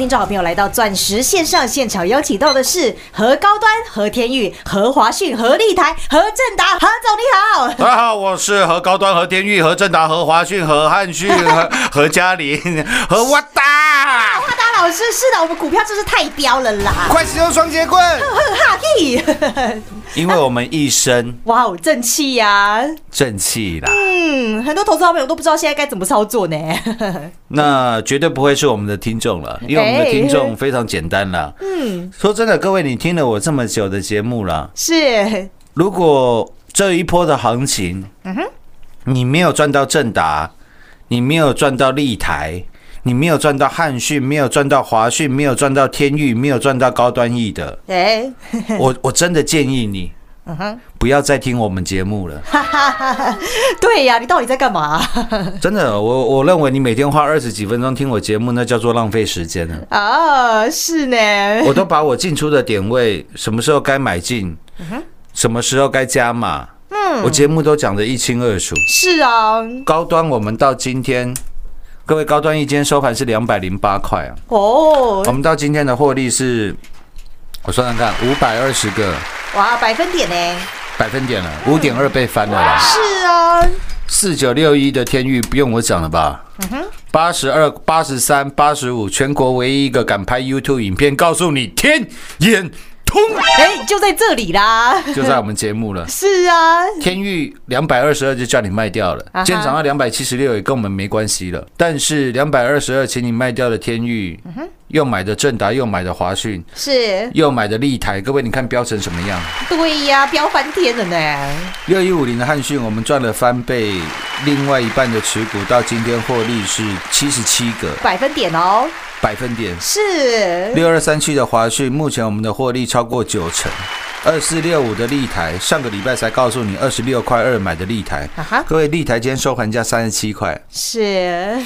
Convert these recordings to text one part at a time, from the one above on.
听众好朋友来到钻石线上现场，邀请到的是何高端、何天玉、何华讯、何立台、何正达。何总你好，大家好，我是何高端、何天玉、何正达、何华讯、何汉旭、何何嘉玲、何哇达。哇达老师，是的，我们股票真是太彪了啦！快使用双节棍！因为我们一生 哇哦，正气呀！正气啦。嗯，很多投资好朋友都不知道现在该怎么操作呢。那绝对不会是我们的听众了，因为我们的听众非常简单了。嗯，说真的，各位，你听了我这么久的节目了，是，如果这一波的行情，嗯哼你没有赚到正达，你没有赚到立台，你没有赚到汉讯，没有赚到华讯，没有赚到天域，没有赚到高端 E 的，哎，我我真的建议你，不要再听我们节目了。对呀，你到底在干嘛？真的，我我认为你每天花二十几分钟听我节目，那叫做浪费时间了。啊，是呢，我都把我进出的点位，什么时候该买进，什么时候该加码，嗯，我节目都讲得一清二楚。是啊，高端我们到今天，各位高端一间收盘是两百零八块啊，哦我，们到今天的获利是，我算算看，五百二十个哇，百分点呢？百分点了，五点二倍翻了啦。是啊，四九六一的天域不用我讲了吧？八十二、八十三、八十五，全国唯一一个敢拍 YouTube 影片，告诉你天眼通，哎，就在这里啦。就在我们节目了。是啊，天域两百二十二就叫你卖掉了，今天涨到两百七十六也跟我们没关系了。但是两百二十二，请你卖掉的天域，又买的正达，又买的华讯，是，又买的立台，各位你看标成什么样？对呀，飙翻天了呢。六一五零的汉讯，我们赚了翻倍，另外一半的持股到今天获利是七十七个百分点哦，百分点。是，六二三七的华讯，目前我们的获利超过九成。二四六五的立台，上个礼拜才告诉你二十六块二买的立台。啊哈，各位立台今天收盘价三十七块，是，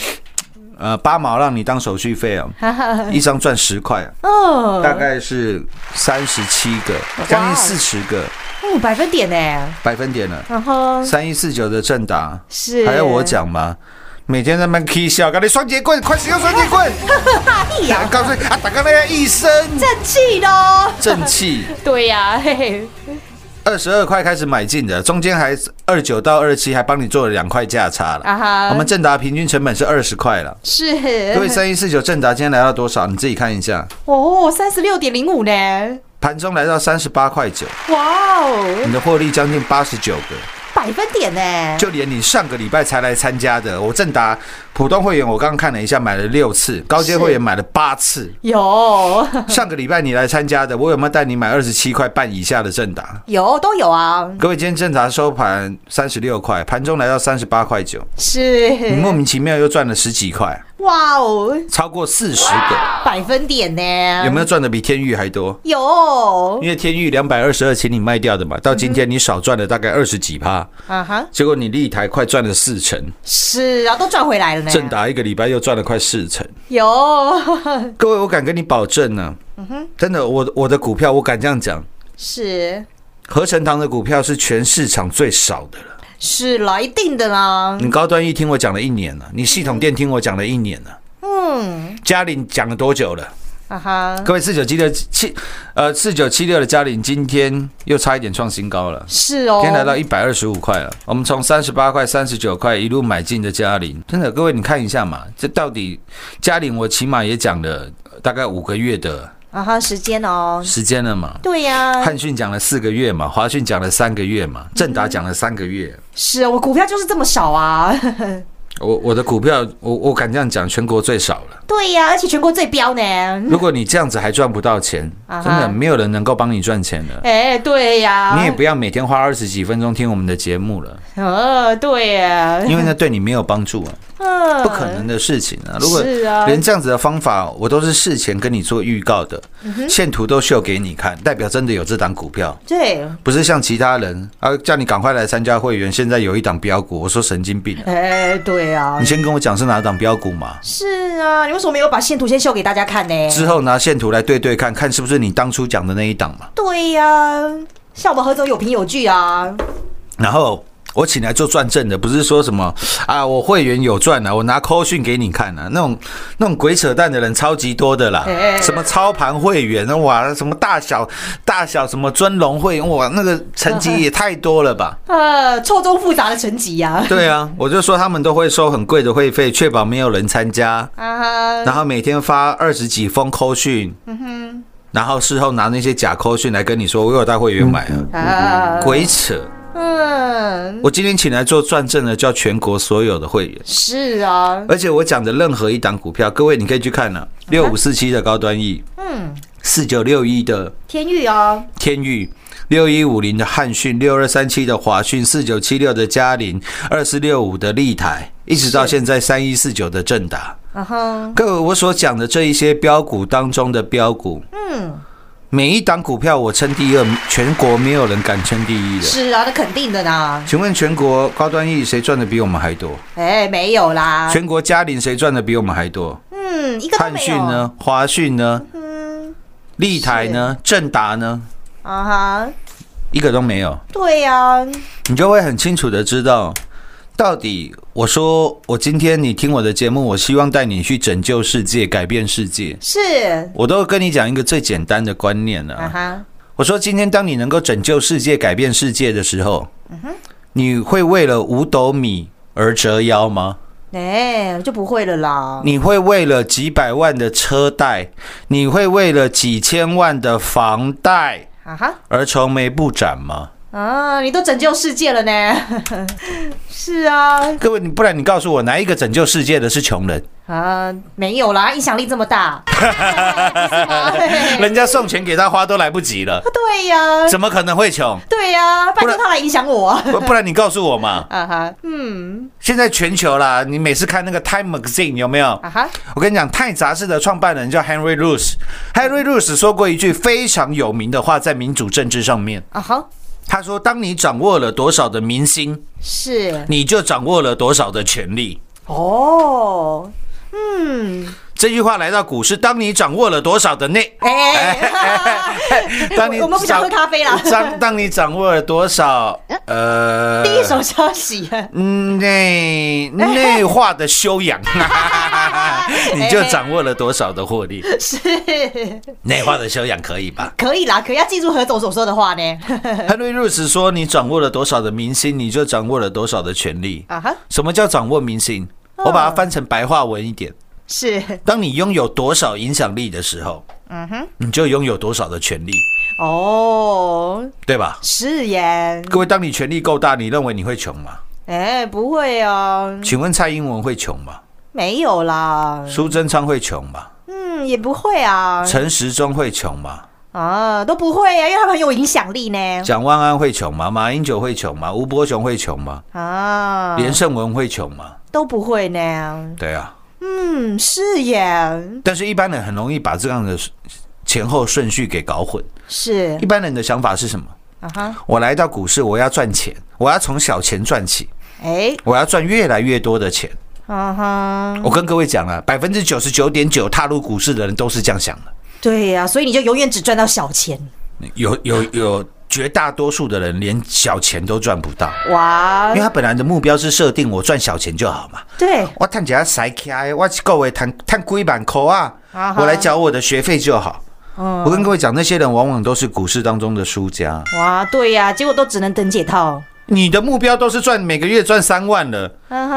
呃，八毛让你当手续费哦，哈哈，一张赚十块，哦，大概是三十七个，将近四十个。哦，百分点呢，百分点了。然后。三一四九的正达，是，还要我讲吗？每天在那边 K 笑，搞你双节棍，快使用双节棍！哎呀，告诉你啊，打刚那个一身正气喽，正气，对呀，嘿嘿，二十二块开始买进的，中间还二九到二七还帮你做了两块价差了。啊哈，我们正达平均成本是二十块了。是，各位三一四九正达今天来到多少？你自己看一下，哦，三十六点零五呢，盘中来到三十八块九，哇哦，你的获利将近八十九个。百分点呢，就连你上个礼拜才来参加的，我正达普通会员，我刚刚看了一下，买了六次，高阶会员买了八次。有。上个礼拜你来参加的，我有没有带你买二十七块半以下的正达？有都有啊，各位，今天正达收盘三十六块，盘中来到三十八块九，是，你莫名其妙又赚了十几块，哇哦，超过四十个，百分点呢，有没有赚的比天域还多？有。因为天域两百二十二，请你卖掉的嘛，到今天你少赚了大概二十几趴，啊哈，结果你立台快赚了四成，是啊，都赚回来了呢。正达一个礼拜又赚了快四成。有，各位，我敢跟你保证呢、真的，我我的股票我敢这样讲，是。合成堂的股票是全市场最少的了。是来，定的啦。你高端一听我讲了一年了，你系统店听我讲了一年了，嗯，嘉玲讲了多久了？啊哈，各位四九七六七呃四九七六的嘉玲今天又差一点创新高了。是哦，今天来到一百二十五块了，我们从三十八块、三十九块一路买进的嘉玲，真的，各位你看一下嘛，这到底嘉玲我起码也讲了呃大概五个月的啊哈，时间哦，时间了嘛。对呀、汉讯讲了四个月嘛，华讯讲了三个月嘛，正达讲了三个月。是啊，我股票就是这么少啊。我我的股票，我我敢这样讲，全国最少了。对呀、而且全国最标呢。如果你这样子还赚不到钱，真的没有人能够帮你赚钱了。哎、对呀、你也不要每天花二十几分钟听我们的节目了，呃，对呀、因为那对你没有帮助啊，嗯不可能的事情啊。如果连这样子的方法，我都是事前跟你做预告的，嗯线图都秀给你看，代表真的有这档股票。对，不是像其他人啊，叫你赶快来参加会员。现在有一档标股，我说神经病啊！哎、对啊你，先跟我讲是哪档标股嘛，是啊，你为什么没有把线图先秀给大家看呢？之后拿线图来对对看，看是不是你当初讲的那一档嘛。对呀、像我们何总有凭有据啊。然后我请来做转正的，不是说什么啊，我会员有赚啊，我拿扣讯给你看啊，那种那种鬼扯淡的人超级多的啦哎，什么操盘会员哇，什么大小大小什么尊龙会员哇，那个层级 也太多了吧？呃，错综复杂的层级呀。对啊，我就说他们都会收很贵的会费，确保没有人参加，啊，然后每天发二十几封扣讯，然后事后拿那些假扣讯来跟你说，我有带会员买啊，啊，鬼扯！嗯，我今天请来做转正的，叫全国所有的会员，是啊，而且我讲的任何一档股票，各位你可以去看了，六五四七的高端 E，嗯，四九六一的天域哦，天域。六一五零的汉讯，六二三七的华讯，四九七六的嘉陵，二四六五的立台，一直到现在三一四九的正达。各位，我所讲的这一些标股当中的标股，嗯，每一档股票我称第二，全国没有人敢称第一的。是啊，那肯定的呢。请问全国高端 E 谁赚的比我们还多？哎，没有啦，全国嘉陵谁赚的比我们还多？嗯，一个都汉没有。讯呢？华讯呢？嗯，立台呢？正达呢？啊哈，一个都没有，对呀，你就会很清楚的知道，到底我说我今天你听我的节目，我希望带你去拯救世界，改变世界。是，我都跟你讲一个最简单的观念了、啊哈，我说，今天当你能够拯救世界、改变世界的时候，你会为了五斗米而折腰吗？哎，就不会了啦。你会为了几百万的车贷，你会为了几千万的房贷啊哈，而愁眉不展吗？啊，你都拯救世界了呢。是啊，各位，你不然你告诉我，哪一个拯救世界的是穷人？啊，没有啦，影响力这么大，人家送钱给他花都来不及了，对呀，怎么可能会穷？对呀，拜托他来影响我啊。不不然你告诉我嘛。啊哈，嗯，现在全球啦，你每次看那个 Time Magazine 有没有？啊哈，我跟你讲，《泰》杂志的创办人叫 Henry Luce。Henry Luce 说过一句非常有名的话，在民主政治上面，啊哈，他说：“当你掌握了多少的民心，是你就掌握了多少的权利。哦，嗯，”这句话来到股市，当你掌握了多少的内，哎，当你我们不想喝咖啡了当当你掌握了多少，呃，第一手消息，嗯内内化的修养，你就掌握了多少的获利。是内化的修养可以吧？可以啦，可要记住何总所说的话呢。Henry Rose 说：“你掌握了多少的明星，你就掌握了多少的权利。啊哈，什么叫掌握明星？我把它翻成白话文一点：是当你拥有多少影响力的时候，嗯哼，你就拥有多少的权利，哦，对吧？是耶，各位，当你权力够大，你认为你会穷吗？哎，不会哦，请问蔡英文会穷吗？没有啦，苏贞昌会穷吗？嗯，也不会啊，陈时中会穷吗？啊，都不会啊，因为他们很有影响力呢。蒋万安会穷吗？马英九会穷吗？吴伯雄会穷吗？啊，连胜文会穷吗？都不会呢。对啊，嗯，是耶，但是一般人很容易把这样的前后顺序给搞混。是一般人的想法是什么？啊哈，我来到股市，我要赚钱，我要从小钱赚起，哎，我要赚越来越多的钱。啊哈，我跟各位讲了，百分之九十九点九踏入股市的人都是这样想的。对呀、所以你就永远只赚到小钱。有有有，绝大多数的人连小钱都赚不到，哇因为，他本来的目标是设定我赚小钱就好嘛。对，我探几塞开，我一个月赚赚几万块啊我来缴我的学费就好。嗯我跟各位讲，那些人往往都是股市当中的输家。哇，对呀、结果都只能等解套。你的目标都是赚每个月赚三万了，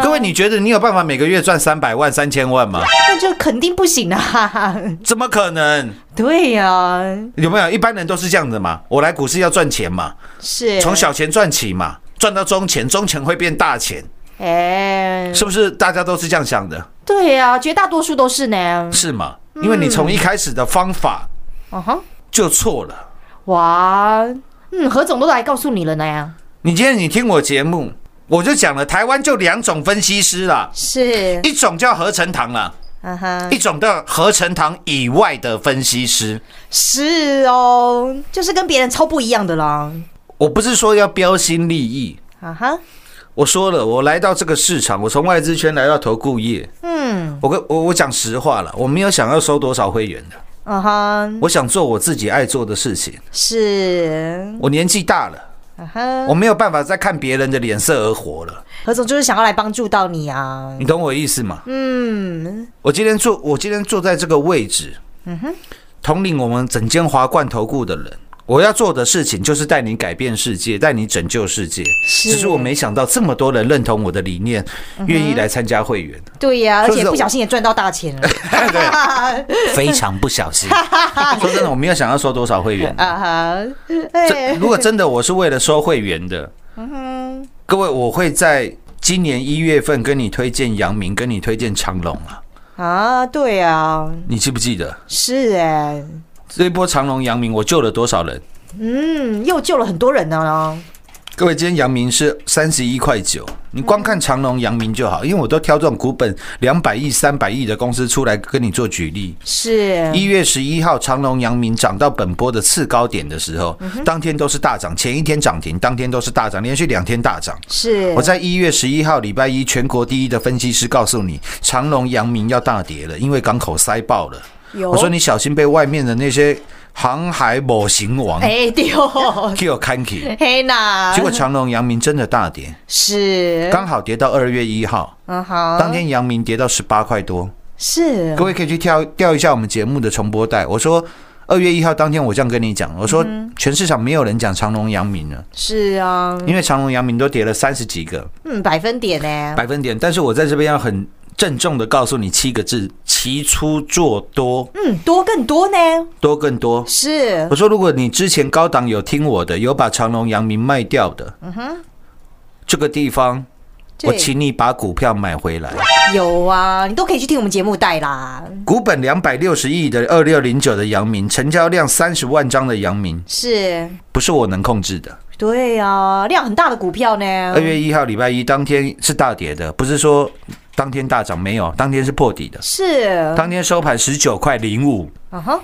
各位，你觉得你有办法每个月赚三百万、三千万吗？那就肯定不行啊！怎么可能？对呀、有没有一般人都是这样子嘛？我来股市要赚钱嘛，是从小钱赚起嘛，赚到中钱，中钱会变大钱，哎，是不是？大家都是这样想的，对呀、绝大多数都是呢。是吗？因为你从一开始的方法嗯哼，就错了。哇，嗯，何总都来告诉你了呢。你今天你听我节目，我就讲了，台湾就两种分析师啦，是，一种叫合成堂啦，一种叫合成堂以外的分析师。是哦，就是跟别人超不一样的啦。我不是说要标新立异，啊哈，我说了，我来到这个市场，我从外资圈来到投顾业，嗯，我跟我我讲实话了，我没有想要收多少会员的，啊哈，我想做我自己爱做的事情。是，我年纪大了，我没有办法再看别人的脸色而活了。何总就是想要来帮助到你啊。你懂我意思吗？嗯，我今天坐，我今天坐在这个位置，嗯哼，统领我们整间华冠投顾的人。我要做的事情就是带你改变世界，带你拯救世界。是。只是我没想到这么多人认同我的理念，愿意来参加会员，对呀、而且不小心也赚到大钱了。非常不小心。说真的，我没有想要收多少会员。啊哈！哎，如果真的我是为了收会员的，各位，我会在今年一月份跟你推荐杨明，跟你推荐长隆啊，啊，对啊，你记不记得？是哎，这一波长隆、阳明，我救了多少人？嗯，又救了很多人呢。各位，今天阳明是三十一块九，你光看长隆、阳明就好，因为我都挑这种股本两百亿、三百亿的公司出来跟你做举例。是一月十一号，长隆、阳明涨到本波的次高点的时候，当天都是大涨，前一天涨停，当天都是大涨，连续两天大涨。是，我在一月十一号礼拜一，全国第一的分析师告诉你，长隆、阳明要大跌了，因为港口塞爆了。有。我说你小心被外面的那些航海某型王哎丢，给我看起。黑呐，结果长隆、阳明真的大跌，是。刚好跌到二月一号，嗯好，当天阳明跌到十八块多。是。各位可以去调调一下我们节目的重播带。我说二月一号当天我这样跟你讲，我说全市场没有人讲长隆、阳明了，是啊，因为长隆、阳明都跌了三十几个。嗯，百分点呢，百分点。但是我在这边要很郑重的告诉你七个字：齐出做多，嗯，多更多呢，多更多。是。我说，如果你之前高档有听我的，有把长隆、阳明卖掉的，嗯哼。这个地方，我请你把股票买回来。有啊，你都可以去听我们节目带啦，股本两百六十亿的二六零九的阳明，成交量三十万张的阳明，是，不是我能控制的。对啊，量很大的股票呢，二月一号礼拜一当天是大跌的，不是说当天大涨，没有，当天是破底的。是，当天收盘十九块零五，啊哈，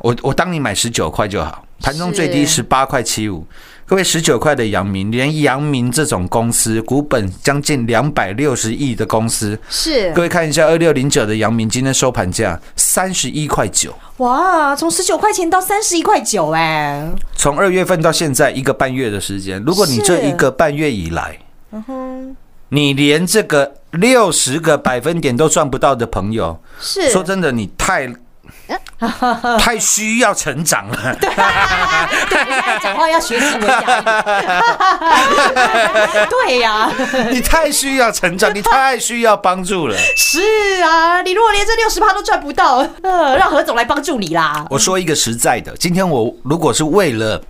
我我当你买十九块就好，盘中最低十八块七五。各位十九块的阳明，连阳明这种公司，股本将近两百六十亿的公司，是。各，位看一下二六零九的阳明今天收盘价三十一块九，哇，从十九块钱到三十一块九，哎，从二月份到现在一个半月的时间，如果你这一个半月以来，嗯哼，你连这个六十个百分点都赚不到的朋友，是，说真的，你太 太需要成长了。对，讲话要学习文雅一点。对呀、你太需要成长，你太需要帮助了。是啊，你如果连这六十趴都赚不到，呃，让何总来帮助你啦。我说一个实在的，今天我如果是为了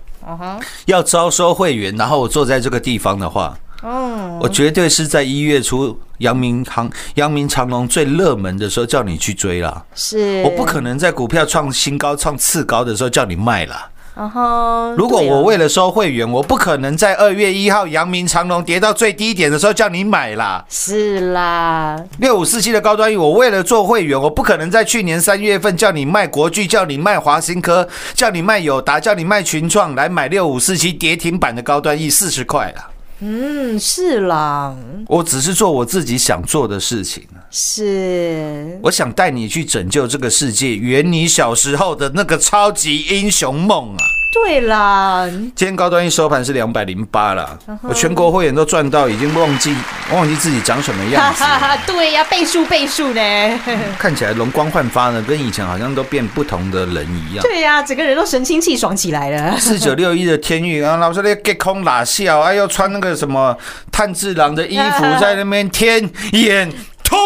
要招收会员，然后我坐在这个地方的话，嗯，我绝对是在一月初阳明航、阳明长隆最热门的时候叫你去追啦。是，我不可能在股票创新高、创次高的时候叫你卖啦。然后，如果我为了收会员，我不可能在二月一号阳明长隆跌到最低点的时候叫你买啦。是啦，六五四七的高端 E，我为了做会员，我不可能在去年三月份叫你卖国巨，叫你卖华新科，叫你卖友达，叫你卖群创，来买六五四七跌停板的高端 E 四十块啦。嗯，是啦，我只是做我自己想做的事情，是，我想带你去拯救这个世界，圆你小时候的那个超级英雄梦啊！对啦，今天高端一收盘是两百零八啦，我全国会员都赚到，已经忘记忘记自己长什么哈样子 对呀、倍数倍数呢，看起来容光焕发呢，跟以前好像都变不同的人一样。对呀、整个人都神清气爽起来了。四九六一的天域啊，老师那给空拉笑，哎，又穿那个什么炭治郎的衣服，在那边天眼通，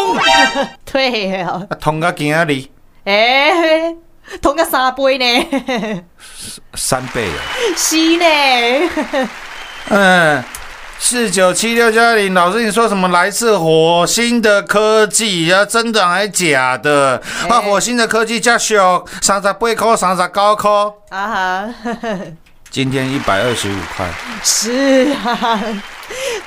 对呀、啊通到今仔日。哎、同个三杯呢，三倍啊。是呢，嗯，四九七六加零，老师你说什么来自火星的科技啊？真的还假的？啊，火星的科技加小，三十八块，三十九块，啊哈，今天一百二十五块。是啊，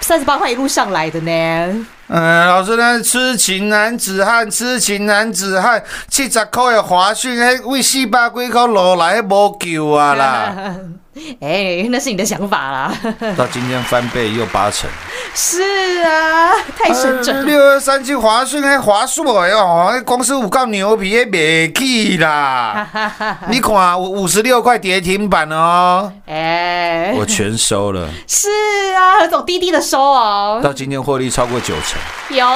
三十八块一路上来的呢，嗯，老师，咱痴情男子汉，痴情男子汉，七十块的华讯，迄为四百几块落来，迄无救啊啦！哎，那是你的想法啦。到今天翻倍又八成。是啊，太神准了。六二三七华讯还华硕哎呦，公司有够牛皮，也没起啦。你看五五十六块跌停板哦，哎，我全收了。是啊，何总低低的收哦，到今天获利超过九成。有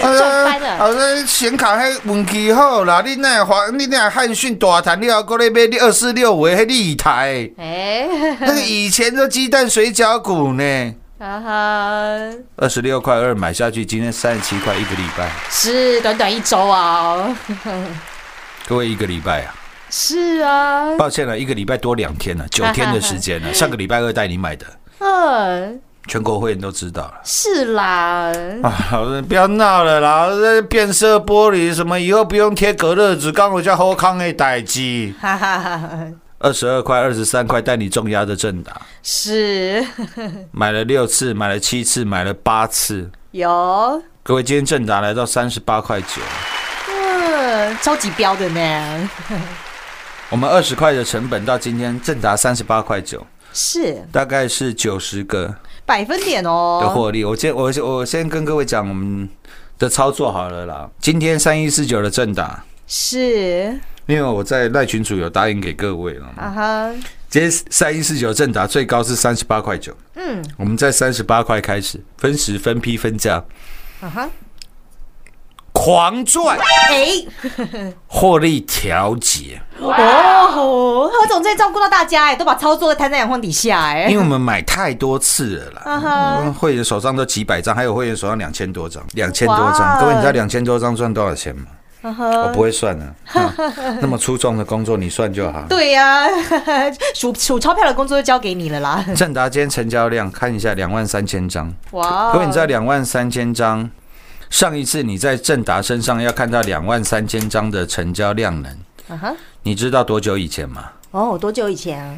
赚翻了啊，这显卡还运气好啦，你那华，你那汉讯大谈了，过来买你二四六五迄立台，哎，那个以前的鸡蛋水饺股呢，哈哈，二十六块二买下去，今天三十七块一个礼拜，是短短一周啊，各位一个礼拜啊，是啊，抱歉了，一个礼拜多两天了，九天的时间了，上个礼拜二带你买的，嗯，全国会员都知道了。是啦，啊，老师不要闹了啦！这变色玻璃什么，以后不用贴隔热纸，刚好叫后康的代机。哈哈哈哈，二十二块、二十三块带你重压的正达，是。买了六次，买了七次，买了八次。有，各位，今天正达来到三十八块九，嗯，超级标的呢，我们二十块的成本到今天正达三十八块九，是。大概是九十个百分点哦。的哦，获利。我先我我先跟各位讲我们的操作好了啦。今天三一四九的正打，是。因为我在赖群主有答应给各位了。啊哈，今天三一四九正打最高是三十八块九，嗯，我们在三十八块开始分时分批分价。啊哈，狂赚，哎，获利调节，哦，何总在照顾到大家哎，都把操作摊在阳光底下哎因为，我们买太多次了啦。会员手上都几百张，还有会员手上两千多张，两千多哇张。各位，你知道两千多张赚多少钱吗？我不会算的、啊那么粗重的工作你算就好。对呀、数数钞票的工作就交给你了啦。正达今天成交量看一下，两万三千张。哇，各位，你知道两万三千张，上一次你在正达身上要看到两万三千张的成交量能，啊哈，你知道多久以前吗？哦，多久以前啊？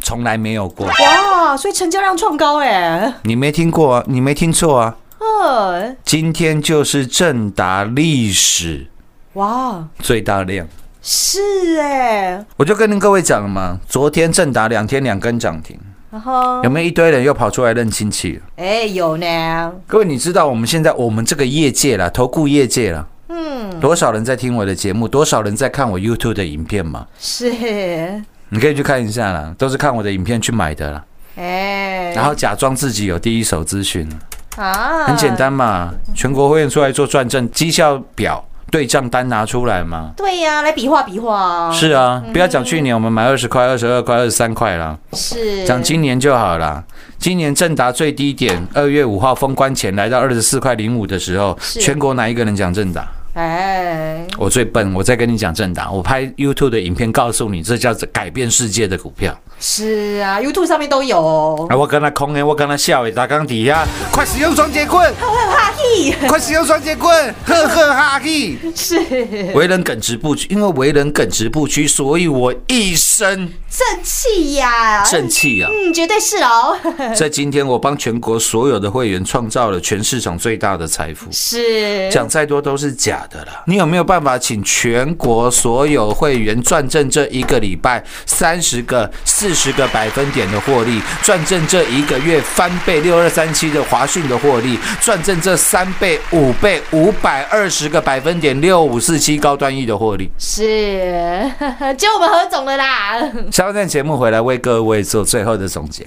从来没有过，哇，所以成交量创高哎，你没听过啊？你没听错啊！呃，今天就是正达历史哇，最大量。是哎，我就跟各位讲了嘛，昨天正达两天两根涨停，然后有没有一堆人又跑出来认亲戚了？哎有呢，各位，你知道我们现在我们这个业界啦，投顾业界啦，嗯，多少人在听我的节目，多少人在看我 YouTube 的影片嘛？是，你可以去看一下啦，都是看我的影片去买的啦，哎，然后假装自己有第一手资讯，啊，很简，单嘛，全国会员出来做转正，绩效表、对账单拿出来嘛。对呀、来比划比划，是啊，不要讲去年我们买二十块、二十二块、二十三块啦，是，讲今年就好啦。今年正达最低点，二月五号封关前来到二十四块零五的时候，全国哪一个人讲正达？哎，我最笨，我在跟你讲正达，我拍 YouTube 的影片告诉你，这叫改变世界的股票。是啊，YouTube 上面都有。哦，啊，我跟他空的，我跟他笑的，大钢底下，快使用双节棍，哈嘿，快使用双节棍，呵呵哈嘿。是。为人耿直不屈，因为为人耿直不屈，所以我一生正气呀，正气啊！嗯，绝对是哦，在今天，我帮全国所有的会员创造了全市场最大的财富。是，讲再多都是假的啦。你有没有办法请全国所有会员赚正这一个礼拜三十个、四十个百分点的获利，赚正这一个月翻倍六二三七的华讯的获利，赚正这三倍、五倍、五百二十个百分点六五四七高端 E 的获利？是，就我们何总的啦。下段节目回来为各位做最后的总结。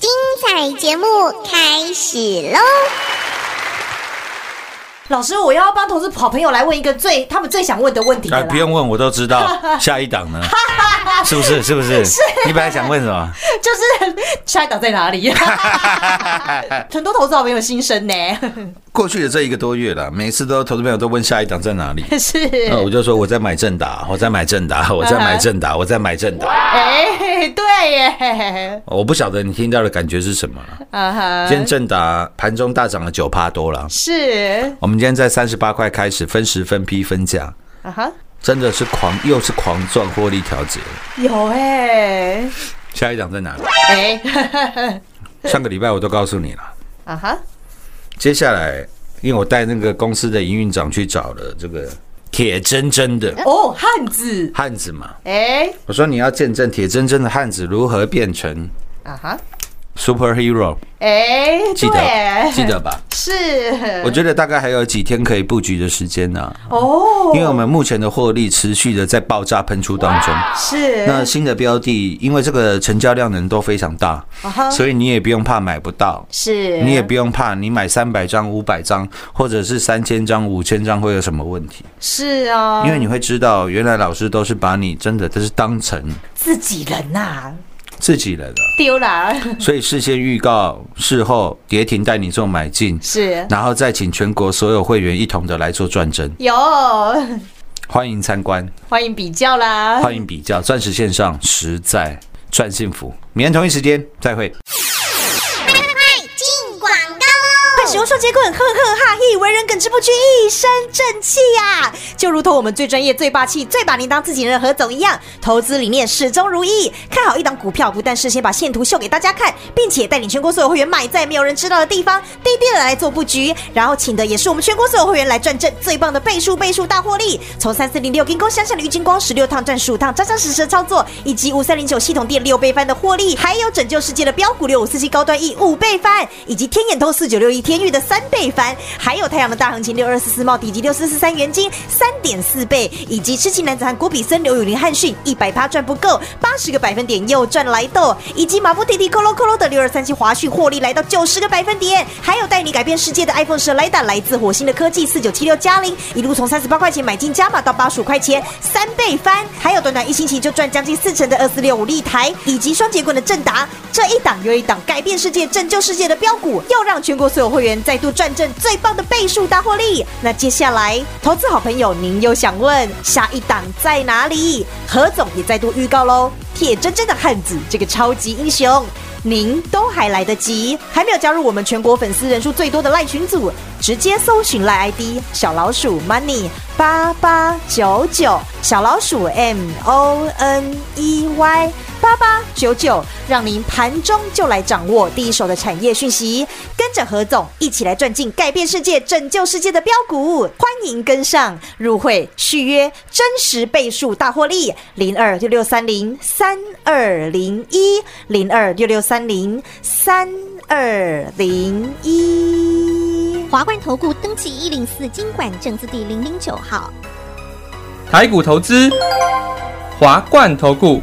精彩节目开始喽！老师，我要帮投资好朋友来问一个最他们最想问的问题了哎，啦不用问，我都知道。下一档呢？是不是？是不是？你本来想问什么？就是下一档在哪里？很多投资好朋友心声呢，过去的这一个多月了，每次都投资朋友都问下一档在哪里。是，那我就说我在买正达，我在买正达，我在买正达，我在买正达。哎，对耶，我不晓得你听到的感觉是什么了。啊哈今天正达盘中大涨了九趴多了。是，我们今天在三十八块开始分时分批分价，啊哈，真的是狂又是狂赚获利调节。有哎，下一档在哪里？哎，上个礼拜我都告诉你了。啊哈，接下来，因为我带那个公司的营运长去找了这个铁铮铮的。哦，汉子，汉子嘛，哎，我说你要见证铁铮铮的汉子如何变成啊哈，superhero，哎，记得记得吧？是，我觉得大概还有几天可以布局的时间呢、哦，因为我们目前的获利持续的在爆炸喷出当中。是，那新的标的，因为这个成交量能都非常大，所以你也不用怕买不到，是，你也不用怕你买三百张、五百张，或者是三千张、五千张会有什么问题，是啊，因为你会知道，原来老师都是把你真的都是当成自己人呐，自己人了，丢了，所以事先预告，事后跌停带你做买进，是。然后再请全国所有会员一同的来做转正，有，欢迎参观，欢迎比较啦，欢迎比较，钻石线上实在赚幸福，明天同一时间再会。使用双节棍，呵呵哈嘿，为人耿直不屈，一身正气呀、就如同我们最专业、最霸气、最把您当自己人的何总一样，投资理念始终如一。看好一档股票，不但事先把线图秀给大家看，并且带领全国所有会员买在没有人知道的地方，低低的来做布局，然后请的也是我们全国所有会员来赚正最棒的倍数倍数大获利。从三四零六金工乡下的郁金光十六趟赚十五趟，扎扎实实的操作，以及五三零九系统店六倍翻的获利，还有拯救世界的标股六五四七高端 E 五倍翻，以及天眼通四九六一天域的三倍翻，还有太阳的大行情六二四四茂底及六四四三元金三点四倍，以及痴情男子汉郭比森刘永林汉逊一百趴赚不够，八十个百分点又赚来豆，以及马不停蹄扣喽扣喽的六二三七华讯获利来到九十个百分点，还有带你改变世界的 iPhone 十来打来自火星的科技四九七六加零，一路从三十八块钱买进加码到八十五块钱，三倍翻，还有短短一星期就赚将近四成的二四六五立台，以及双节棍的正达，这一档又一档改变世界、拯救世界的标股，又让全国所有会员再度赚正最棒的倍数大获利。那接下来，投资好朋友，您又想问下一档在哪里？何总也再度预告喽，铁铮铮的汉子这个超级英雄。您都还来得及，还没有加入我们全国粉丝人数最多的赖群组，直接搜寻赖 ID 小老鼠 money 八八九九，小老鼠 M O N E Y 八八九九，让您盘中就来掌握第一手的产业讯息，跟着何总一起来赚进改变世界、拯救世界的标股，欢迎跟上入会续约真实倍数大获利零二六六三零三二零一零二六六三零三二零一。华冠投顾登记一零四经管证字第零零九号。台股投资，华冠投顾。